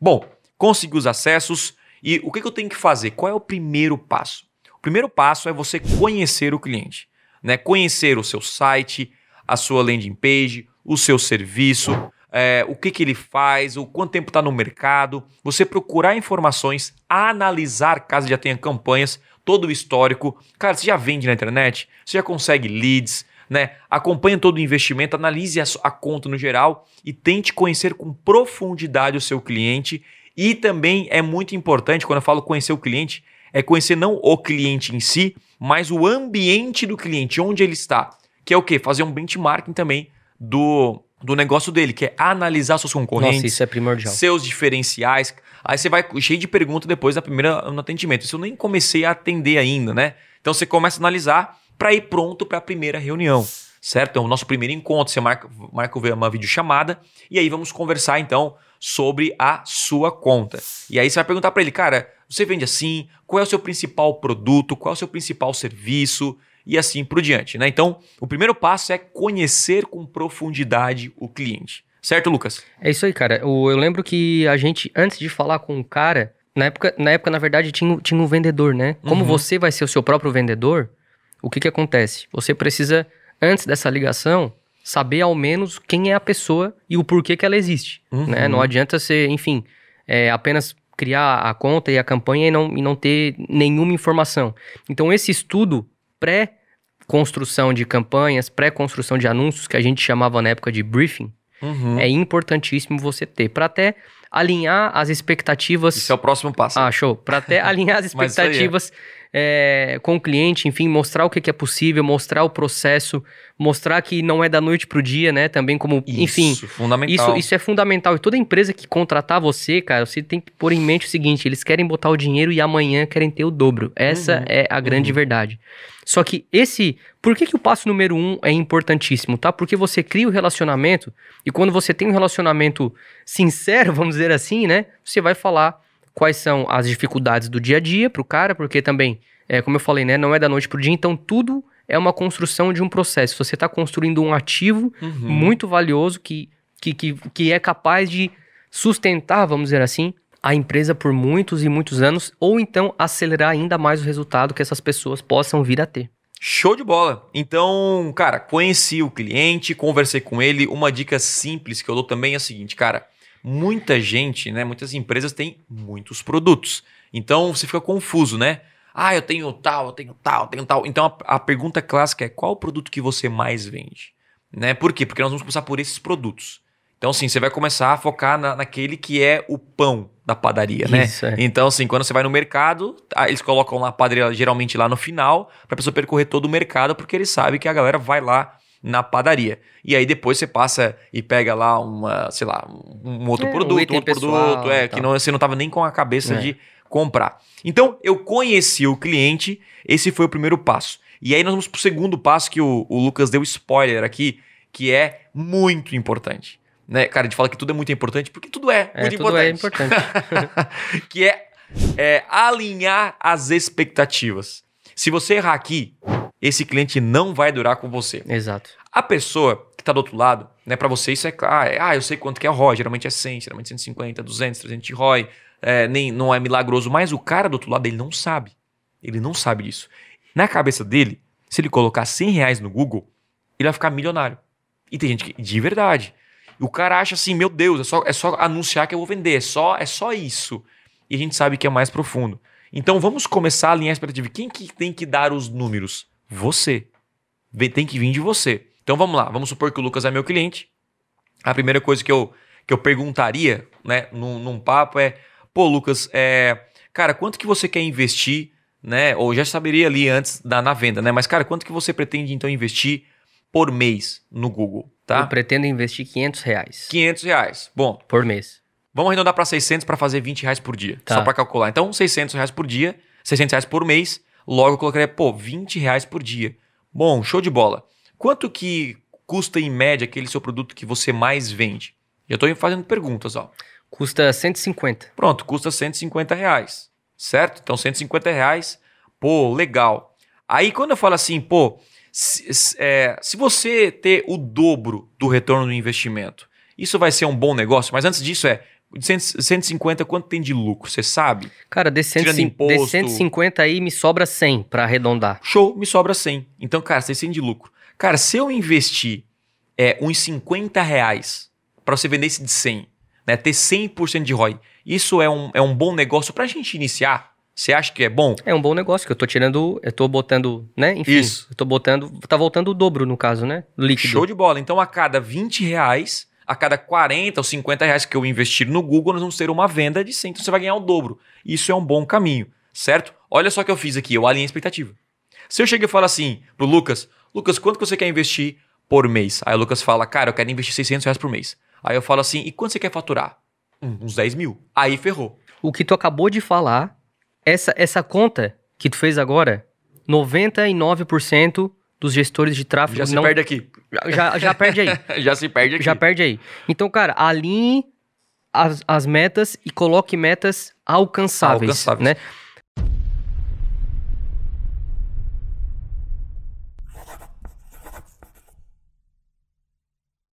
Bom, consegui os acessos e o que, eu tenho que fazer? Qual é o primeiro passo? O primeiro passo é você conhecer o cliente, né? Conhecer o seu site, a sua landing page, o seu serviço, é, o que, que ele faz, o quanto tempo está no mercado, você procurar informações, analisar caso já tenha campanhas, todo o histórico. Cara, você já vende na internet, você já consegue leads, né? Acompanhe todo o investimento, analise a, a conta no geral e tente conhecer com profundidade o seu cliente. E também é muito importante, quando eu falo conhecer o cliente, é conhecer não o cliente em si, mas o ambiente do cliente, onde ele está. Que é o quê? Fazer um benchmarking também do, do negócio dele, que é analisar seus concorrentes. Nossa, isso é primordial. Seus diferenciais. Aí você vai cheio de perguntas depois da primeira no atendimento. Isso eu nem comecei a atender ainda, né? Então você começa a analisar para ir pronto para a primeira reunião, certo? Então, o nosso primeiro encontro, você marca, marca uma videochamada e aí vamos conversar então sobre a sua conta. E aí você vai perguntar para ele, cara, você vende assim? Qual é o seu principal produto? Qual é o seu principal serviço? E assim por diante, né? Então, o primeiro passo é conhecer com profundidade o cliente. Certo, Lucas? É isso aí, cara. Eu, eu lembro que a gente, antes de falar com o cara, na época, na, época, na verdade, tinha, tinha um vendedor, né? Como uhum. você vai ser o seu próprio vendedor, o que, que acontece? Você precisa, antes dessa ligação, saber ao menos quem é a pessoa e o porquê que ela existe. Uhum. Né? Não adianta ser, enfim, é, apenas criar a conta e a campanha e não, e não ter nenhuma informação. Então, esse estudo pré-construção de campanhas, pré-construção de anúncios, que a gente chamava na época de briefing, uhum. é importantíssimo você ter. Para até alinhar as expectativas. Isso é o próximo passo. Ah, show. Para até alinhar as expectativas é, com o cliente, enfim, mostrar o que, é possível, mostrar o processo, mostrar que não é da noite pro dia, né? Também como, isso, enfim. Fundamental. Isso, isso é fundamental. E toda empresa que contratar você, cara, você tem que pôr em mente o seguinte: eles querem botar o dinheiro e amanhã querem ter o dobro. Essa uhum, é a grande uhum. verdade. Só que esse. Por que, que o passo número um é importantíssimo, tá? Porque você cria o relacionamento e quando você tem um relacionamento sincero, vamos dizer assim, né? Você vai falar quais são as dificuldades do dia a dia para o cara, porque também, é, como eu falei, né, não é da noite para o dia, então tudo é uma construção de um processo. Você está construindo um ativo uhum. muito valioso que, que, que, que é capaz de sustentar, vamos dizer assim, a empresa por muitos e muitos anos, ou então acelerar ainda mais o resultado que essas pessoas possam vir a ter. Show de bola! Então, cara, conheci o cliente, conversei com ele. Uma dica simples que eu dou também é a seguinte, cara muita gente, né, muitas empresas têm muitos produtos. Então você fica confuso, né? Ah, eu tenho tal, eu tenho tal, eu tenho tal. Então a, a pergunta clássica é qual o produto que você mais vende? Né? Por quê? Porque nós vamos começar por esses produtos. Então, assim, você vai começar a focar na, naquele que é o pão da padaria, né? Isso, é. Então, assim, quando você vai no mercado, eles colocam lá a padaria geralmente lá no final, para a pessoa percorrer todo o mercado, porque eles sabem que a galera vai lá na padaria. E aí depois você passa e pega lá uma, sei lá, um outro é, produto, um outro pessoal, produto, é, que não, você não tava nem com a cabeça é. de comprar. Então, eu conheci o cliente, esse foi o primeiro passo. E aí nós vamos pro segundo passo que o, o Lucas deu spoiler aqui, que é muito importante. Né? Cara, a gente fala que tudo é muito importante, porque tudo é, é muito tudo importante. É importante. que é, é alinhar as expectativas. Se você errar aqui, esse cliente não vai durar com você. Exato. A pessoa que está do outro lado, né, para você isso é claro, ah, eu sei quanto que é ROI, geralmente é 100, geralmente 150, 200, 300 de ROI, é, nem, não é milagroso, mas o cara do outro lado, ele não sabe. Ele não sabe disso. Na cabeça dele, se ele colocar 100 reais no Google, ele vai ficar milionário. E tem gente que, de verdade. O cara acha assim, meu Deus, é só, é só anunciar que eu vou vender, é só, é só isso. E a gente sabe que é mais profundo. Então vamos começar a alinhar a expectativa. Quem que tem que dar os números? Você. Tem que vir de você. Então vamos lá, vamos supor que o Lucas é meu cliente. A primeira coisa que eu, que eu perguntaria né, num, num papo é: pô, Lucas, é, cara, quanto que você quer investir, né? Ou já saberia ali antes da, na venda, né? Mas, cara, quanto que você pretende então investir por mês no Google? Tá? Eu pretendo investir 500 reais. 500 reais. Bom. Por mês. Vamos arredondar para 600 para fazer 20 reais por dia. Tá. Só para calcular. Então, 600 reais por dia, 600 reais por mês. Logo, eu colocaria, pô, 20 reais por dia. Bom, show de bola. Quanto que custa em média aquele seu produto que você mais vende? Já estou fazendo perguntas, ó. Custa 150. Pronto, custa 150 reais. Certo? Então, 150 reais, pô, legal. Aí, quando eu falo assim, pô, se, é, se você ter o dobro do retorno do investimento, isso vai ser um bom negócio? Mas antes disso é, De 100 150, quanto tem de lucro? Você sabe? Cara, 150, imposto. desse 150 aí me sobra 100 pra arredondar. Show, me sobra 100. Então, cara, 600 de lucro. Cara, se eu investir é, uns 50 reais para você vender esse de 100, né, ter 100% de ROI, isso é um, é um bom negócio pra gente iniciar? Você acha que é bom? É um bom negócio que eu tô tirando, eu tô botando, né? Enfim, Isso. eu tô botando, tá voltando o dobro no caso, né? Líquido. Show de bola. Então, a cada 20 reais, a cada 40 ou 50 reais que eu investir no Google, nós vamos ter uma venda de 100. Então, você vai ganhar o dobro. Isso é um bom caminho, certo? Olha só o que eu fiz aqui, eu alinhei a expectativa. Se eu chego e falo assim pro Lucas, Lucas, quanto que você quer investir por mês? Aí o Lucas fala, cara, eu quero investir 600 reais por mês. Aí eu falo assim, e quanto você quer faturar? "Hum, uns 10 mil. Aí ferrou. O que tu acabou de falar, essa, essa conta que tu fez agora, 99% dos gestores de tráfego Já se não perde aqui. já, já perde aí. Já se perde aqui. Já perde aí. Então, cara, alinhe as, as metas e coloque metas alcançáveis, Alcançáveis. né?